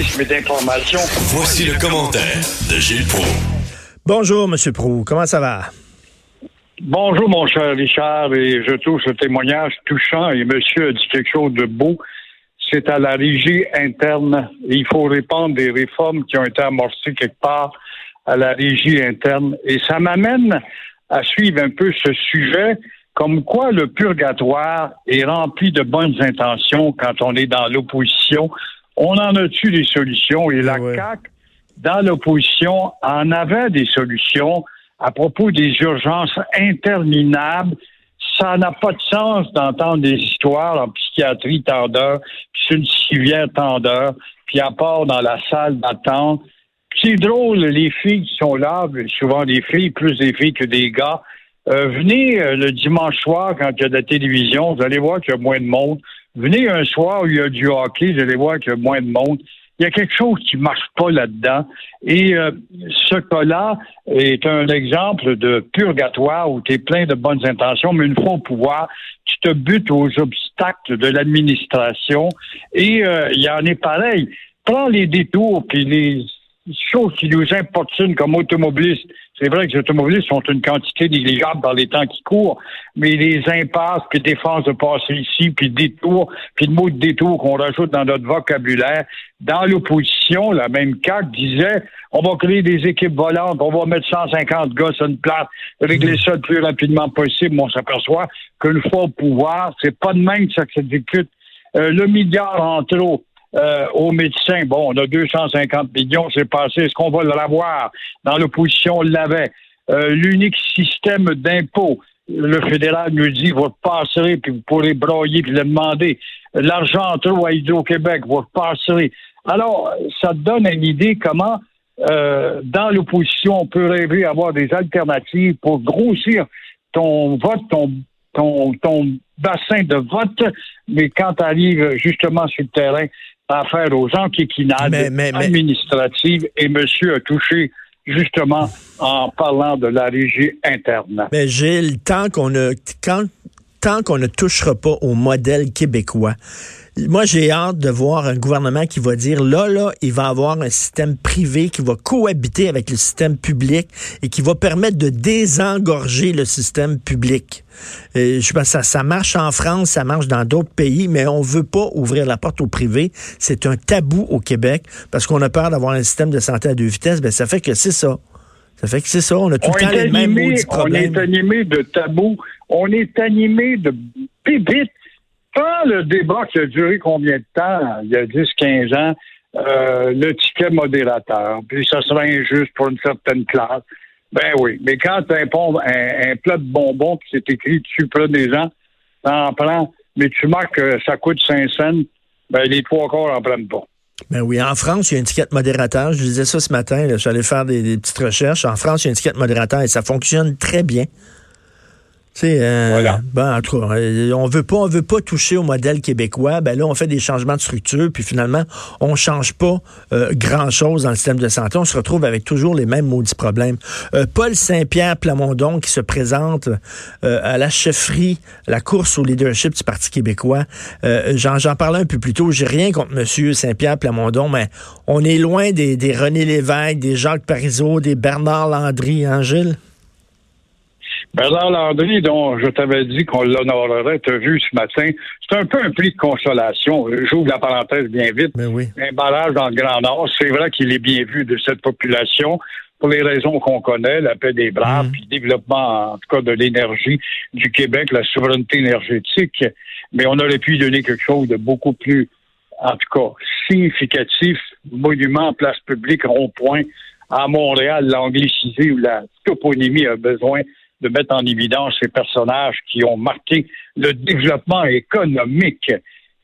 Voici le commentaire de Gilles Proulx. Bonjour, M. Proux. Comment ça va? Bonjour, mon cher Richard, et je trouve ce témoignage touchant et monsieur a dit quelque chose de beau. C'est à la régie interne. Il faut répandre des réformes qui ont été amorcées quelque part à la régie interne. Et ça m'amène à suivre un peu ce sujet, comme quoi le purgatoire est rempli de bonnes intentions quand on est dans l'opposition. On en a-tu des solutions? Et la Ouais. CAQ, dans l'opposition, en avait des solutions à propos des urgences interminables. Ça n'a pas de sens d'entendre des histoires en psychiatrie tant d'heures, puis sur une civière tant d'heures, puis à part dans la salle d'attente. C'est drôle, les filles qui sont là, souvent des filles, plus des filles que des gars. Euh, venez euh, le dimanche soir quand il y a de la télévision, vous allez voir qu'il y a moins de monde. Venez un soir où il y a du hockey, vous allez voir qu'il y a moins de monde. Il y a quelque chose qui marche pas là-dedans. Et euh, ce cas-là est un exemple de purgatoire où tu es plein de bonnes intentions, mais une fois au pouvoir, tu te butes aux obstacles de l'administration. Et euh, il y en est pareil. Prends les détours puis les choses qui nous importunent comme automobilistes. C'est vrai que les automobilistes sont une quantité négligeable dans les temps qui courent, mais les impasses, puis défense de passer ici, puis détours, puis le mot de détour qu'on rajoute dans notre vocabulaire, dans l'opposition, la même CAQ disait on va créer des équipes volantes, on va mettre 150 gars sur une place, régler ça le plus rapidement possible. Mais On s'aperçoit qu'une fois au pouvoir, c'est pas de même que ça s'exécute. Euh, le milliard en trop euh, aux médecins, bon, on a 250 millions, c'est passé. Est-ce qu'on va l'avoir? Dans l'opposition, on l'avait. Euh, L'unique système d'impôt, le fédéral nous dit, vous passerez, puis vous pourrez broyer puis le demander. L'argent en trop à Hydro-Québec, vous passerez. Alors, ça donne une idée comment, euh, dans l'opposition, on peut rêver avoir des alternatives pour grossir ton vote, ton, ton, ton bassin de vote, mais quand tu arrives justement sur le terrain, à faire aux enquiquinades Mais- mais- mais- administratives, et monsieur a touché justement en parlant de la régie interne. Mais Gilles, tant qu'on ne, quand, tant qu'on ne touchera pas au modèle québécois, moi, j'ai hâte de voir un gouvernement qui va dire, là, là, il va avoir un système privé qui va cohabiter avec le système public et qui va permettre de désengorger le système public. Euh, je pense ça, ça marche en France, ça marche dans d'autres pays, mais on veut pas ouvrir la porte au privé. C'est un tabou au Québec parce qu'on a peur d'avoir un système de santé à deux vitesses. Ben, ça fait que c'est ça. Ça fait que c'est ça. On a tout On le temps les mêmes animé, maudits on est animé de tabous, on est animé de bébites. Quand le débat qui a duré combien de temps, il y a 10-15 ans, euh, le ticket modérateur, puis ça serait injuste pour une certaine classe. Ben oui, mais quand tu as un, un, un plat de bonbons puis c'est écrit dessus, prenez gens, t'en prends, mais tu marques que ça coûte 5 cents, ben les trois quarts en prennent pas. Ben oui, en France, il y a une étiquette modérateur. Je disais ça ce matin. je suis allé faire des, des petites recherches. En France, il y a une étiquette modérateur et ça fonctionne très bien. Tu sais, euh, Voilà. ben, en tout cas, euh, on veut pas, on veut pas toucher au modèle québécois. Ben là, on fait des changements de structure, puis finalement, on change pas euh, grand chose dans le système de santé. On se retrouve avec toujours les mêmes maudits problèmes. Euh, Paul Saint-Pierre Plamondon qui se présente euh, à la chefferie, la course au leadership du Parti québécois. Euh, J'en j'en parlais un peu plus tôt. J'ai rien contre Monsieur Saint-Pierre Plamondon, mais on est loin des, des René Lévesque, des Jacques Parizeau, des Bernard Landry, hein, Gilles? Bernard Landry, dont je t'avais dit qu'on l'honorerait, t'as vu ce matin, c'est un peu un prix de consolation. J'ouvre la parenthèse bien vite. Ben oui. Un barrage dans le Grand Nord, c'est vrai qu'il est bien vu de cette population pour les raisons qu'on connaît, la paix des braves, Mhm. puis le développement, en tout cas, de l'énergie du Québec, la souveraineté énergétique. Mais on aurait pu donner quelque chose de beaucoup plus, en tout cas, significatif, monument, place publique, rond-point, à Montréal, l'anglicisé où la toponymie a besoin de mettre en évidence ces personnages qui ont marqué le développement économique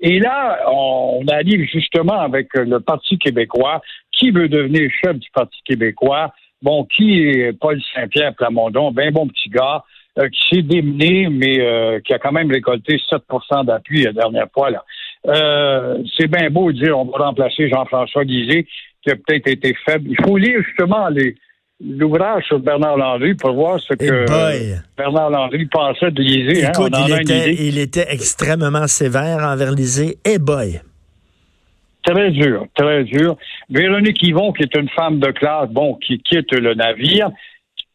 Et là, on arrive justement avec le Parti québécois. Qui veut devenir chef du Parti québécois? Bon, qui est Paul Saint-Pierre Plamondon? Ben bon petit gars. Euh, qui s'est démené, mais euh, qui a quand même récolté 7% d'appui la dernière fois. Là. Euh, c'est bien beau de dire on va remplacer Jean-François Guizet, qui a peut-être été faible. Il faut lire justement les, l'ouvrage sur Bernard Landry pour voir ce que Bernard Landry pensait de Lisée. Hein. Il, était, il, était, extrêmement sévère envers Lisée. Et boy! Très dur, très dur. Véronique Yvon, qui est une femme de classe, bon, qui quitte le navire,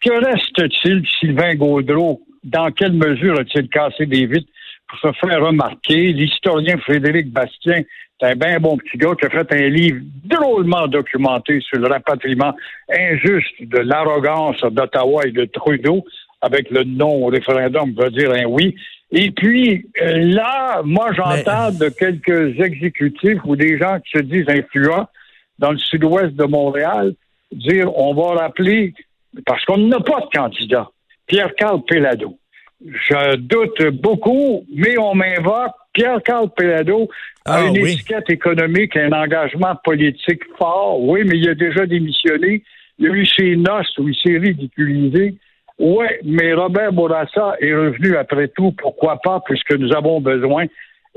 que reste-t-il de Sylvain Gaudreau? Dans quelle mesure a-t-il cassé des vitres pour se faire remarquer? L'historien Frédéric Bastien, c'est un bien bon petit gars qui a fait un livre drôlement documenté sur le rapatriement injuste de l'arrogance d'Ottawa et de Trudeau, avec le non au référendum, veut dire un oui. Et puis euh, là, moi, j'entends de quelques exécutifs ou des gens qui se disent influents dans le sud-ouest de Montréal dire on va rappeler parce qu'on n'a pas de candidat. Pierre-Carl Pelado. Je doute beaucoup, mais on m'invoque. Pierre-Carl Pelado a ah, une étiquette économique, un engagement politique fort. Oui, mais il a déjà démissionné. Il a eu ses noces où il s'est ridiculisé. Oui, mais Robert Bourassa est revenu après tout. Pourquoi pas, puisque nous avons besoin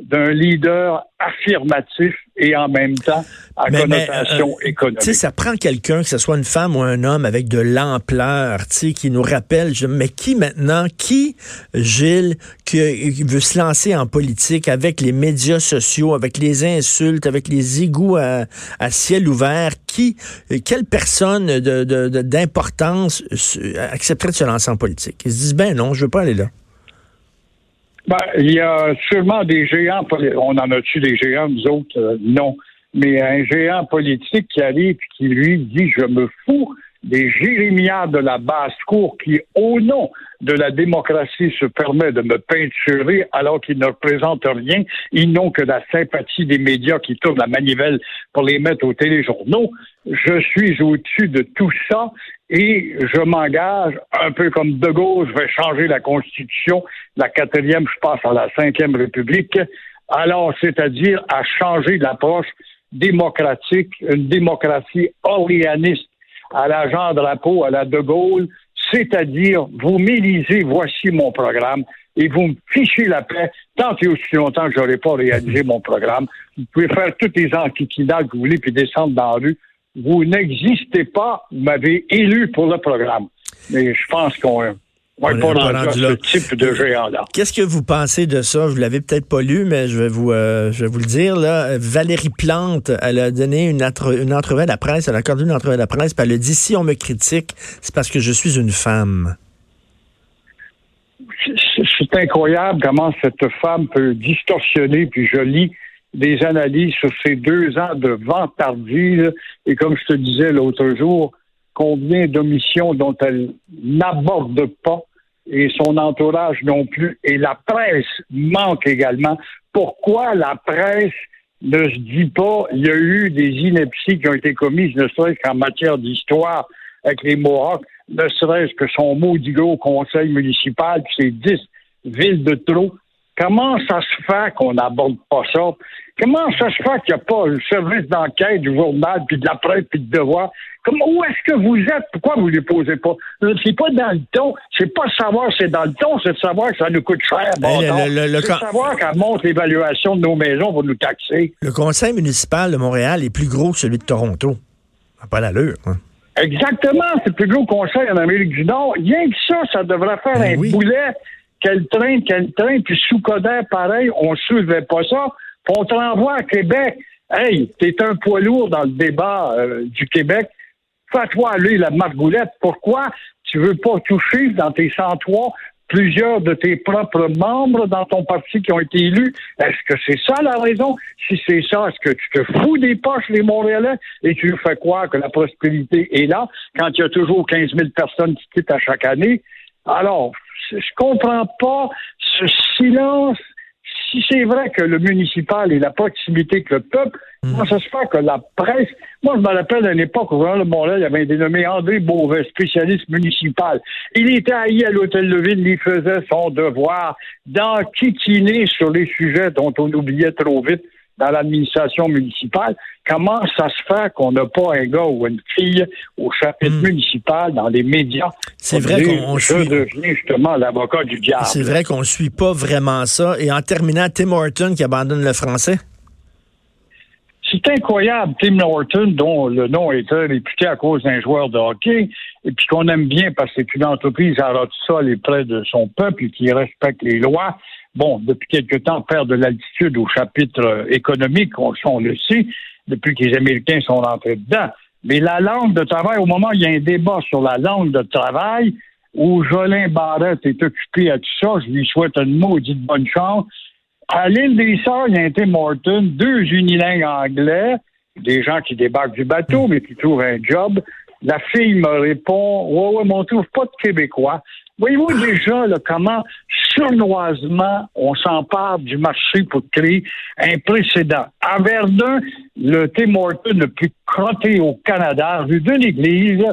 d'un leader affirmatif et en même temps à connotation euh, économique. Ça prend quelqu'un, que ce soit une femme ou un homme, avec de l'ampleur, qui nous rappelle, je, mais qui maintenant, qui, Gilles, qui, veut se lancer en politique avec les médias sociaux, avec les insultes, avec les égouts à, ciel ouvert, qui, quelle personne d'importance de, accepterait de se lancer en politique? Ils se disent, ben non, je veux pas aller là. Ben, il y a sûrement des géants, on en a-tu des géants, nous autres? Euh, non. Mais un géant politique qui arrive et qui lui dit Je me fous des jérémiades de la basse-cour qui, au nom de la démocratie, se permet de me peinturer alors qu'ils ne représentent rien. Ils n'ont que la sympathie des médias qui tournent la manivelle pour les mettre aux téléjournaux. Je suis au-dessus de tout ça et je m'engage, un peu comme De Gaulle, je vais changer la Constitution. La quatrième, je passe à la cinquième République. Alors, c'est-à-dire à changer l'approche démocratique, une démocratie orianiste à la Jean Drapeau, à la De Gaulle, c'est-à-dire vous m'élisez, voici mon programme, et vous me fichez la paix tant et aussi longtemps que je n'aurai pas réalisé mon programme. Vous pouvez faire toutes les enquiquinades que vous voulez, puis descendre dans la rue. Vous n'existez pas, vous m'avez élu pour le programme. Mais je pense qu'on type de géant-là. Qu'est-ce que vous pensez de ça? Vous l'avez peut-être pas lu, mais je vais vous, euh, je vais vous le dire. Là. Valérie Plante, elle a donné une, une entrevue à la presse, elle a accordé une entrevue à la presse, puis elle a dit, si on me critique, c'est parce que je suis une femme. C'est incroyable comment cette femme peut distorsionner, puis je lis des analyses sur ces deux ans de vantardise, et comme je te disais l'autre jour, combien d'omissions dont elle n'aborde pas et son entourage non plus. Et la presse manque également. Pourquoi la presse ne se dit pas il y a eu des inepties qui ont été commises, ne serait-ce qu'en matière d'histoire avec les Mohawks, ne serait-ce que son maudit gros conseil municipal, puis ses dix villes de trop. Comment ça se fait qu'on n'aborde pas ça? Comment ça se fait qu'il n'y a pas le service d'enquête du journal, puis de la presse, puis de devoir? Comment, où est-ce que vous êtes? Pourquoi vous ne les posez pas? C'est pas dans le ton. C'est pas savoir c'est dans le ton, c'est de savoir que ça nous coûte cher. Bon, c'est de savoir qu'elle monte l'évaluation de nos maisons pour nous taxer. Le conseil municipal de Montréal est plus gros que celui de Toronto. Pas l'allure. Hein? Exactement. C'est le plus gros conseil en Amérique du Nord. Rien que ça, ça devrait faire ben un boulet. Quel train, quel train, puis sous Coder, pareil, on ne soulevait pas ça. On te renvoie à Québec. Hey, t'es un poids lourd dans le débat euh, du Québec. Fais-toi aller la margoulette. Pourquoi? Tu veux pas toucher dans tes 103 plusieurs de tes propres membres dans ton parti qui ont été élus? Est-ce que c'est ça la raison? Si c'est ça, est-ce que tu te fous des poches, les Montréalais, et tu fais croire que la prospérité est là? Quand il y a toujours 15 000 personnes qui quittent à chaque année? Alors, je comprends pas ce silence si c'est vrai que le municipal est la proximité que le peuple, Hmm. Comment ça se fait que la presse. Moi, je me rappelle à l'époque où le Montréal, avait dénommé André Beauvais, spécialiste municipal. Il était haï à l'Hôtel de Ville, il faisait son devoir d'enquiquiner sur les sujets dont on oubliait trop vite dans l'administration municipale. Comment ça se fait qu'on n'a pas un gars ou une fille au chapitre hmm. municipal dans les médias? C'est vrai qu'on suit. justement l'avocat du diable? C'est vrai qu'on ne suit pas vraiment ça. Et en terminant, Tim Horton qui abandonne le français? C'est incroyable, Tim Horton, dont le nom est réputé à cause d'un joueur de hockey, et puis qu'on aime bien parce que c'est une entreprise à sol et près de son peuple et qui respecte les lois bon, depuis quelque temps, perd de l'altitude au chapitre euh, économique, on, le sait, depuis que les Américains sont rentrés dedans. Mais la langue de travail, au moment où il y a un débat sur la langue de travail, où Jolin Barrette est occupé à tout ça, je lui souhaite une maudite bonne chance. À l'île des Sœurs, il y a un Tim Morton, deux unilingues anglais, des gens qui débarquent du bateau, mais qui trouvent un job. La fille me répond, ouais, ouais, mais on trouve pas de Québécois. Voyez-vous déjà comment surnoisement on s'empare du marché pour créer un précédent. À Verdun, le Tim Horton le plus crotté au Canada, rue de l'Église,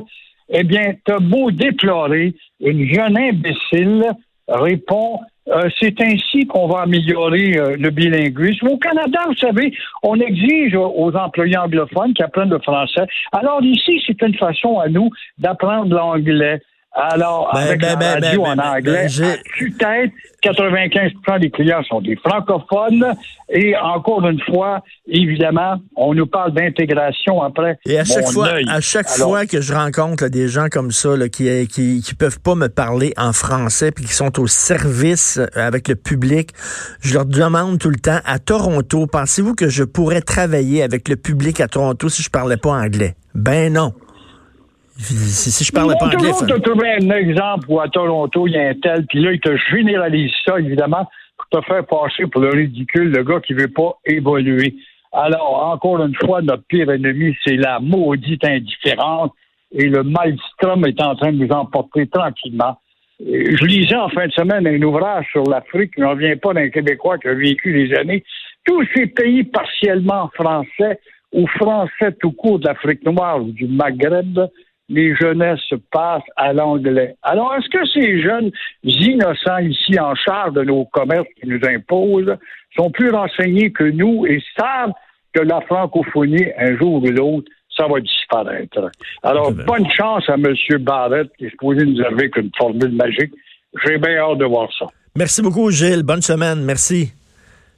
eh bien, t'as beau déplorer, une jeune imbécile répond euh, c'est ainsi qu'on va améliorer euh, le bilinguisme. Au Canada, vous savez, on exige aux employés anglophones qui apprennent le français. Alors ici, c'est une façon à nous d'apprendre l'anglais. Alors, ben, avec ben, la ben, radio en anglais, peut-être 95% des clients sont des francophones. Et encore une fois, évidemment, on nous parle d'intégration après. Et à chaque fois, à chaque fois que je rencontre des gens comme ça qui, qui qui peuvent pas me parler en français puis qui sont au service euh, avec le public, je leur demande tout le temps à Toronto, pensez-vous que je pourrais travailler avec le public à Toronto si je parlais pas anglais? Ben non. Si, je parlais pas anglais. Tu trouvé un exemple où à Toronto, il y a un tel, puis là, il te généralise ça, évidemment, pour te faire passer pour le ridicule, le gars qui veut pas évoluer. Alors, encore une fois, notre pire ennemi, c'est la maudite indifférence, et le maelstrom est en train de nous emporter tranquillement. Je lisais en fin de semaine un ouvrage sur l'Afrique, mais on ne vient pas d'un Québécois qui a vécu des années. Tous ces pays partiellement français ou français tout court d'Afrique noire ou du Maghreb les jeunesses passent à l'anglais. Alors, est-ce que ces jeunes innocents ici en charge de nos commerces qui nous imposent sont plus renseignés que nous et savent que la francophonie, un jour ou l'autre, ça va disparaître? Alors, bonne chance à M. Barrett qui est supposé nous arriver une formule magique. J'ai bien hâte de voir ça. Merci beaucoup, Gilles. Bonne semaine. Merci.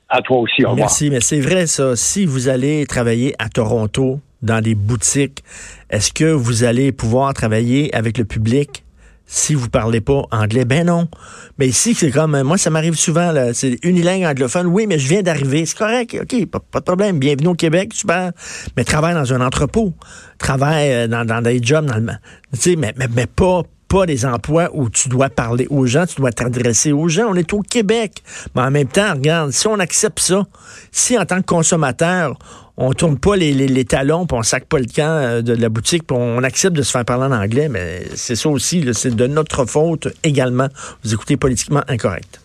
À toi aussi. Au revoir. Merci, mais c'est vrai, ça. Si vous allez travailler à Toronto, dans des boutiques, est-ce que vous allez pouvoir travailler avec le public si vous parlez pas anglais? Ben non. Mais ici, c'est comme, moi, ça m'arrive souvent, c'est unilingue anglophone. Oui, mais je viens d'arriver. C'est correct. OK, pas, de problème. Bienvenue au Québec, super. Mais travaille dans un entrepôt. Travaille euh, dans, dans des jobs, dans le, tu sais, mais, mais, mais pas, pas des emplois où tu dois parler aux gens, tu dois t'adresser aux gens. On est au Québec. Mais en même temps, regarde, si on accepte ça, si en tant que consommateur, on tourne pas les, les, talons, puis on sac pas le camp euh, de la boutique, puis on accepte de se faire parler en anglais, mais c'est ça aussi, c'est de notre faute également. Vous écoutez politiquement incorrect.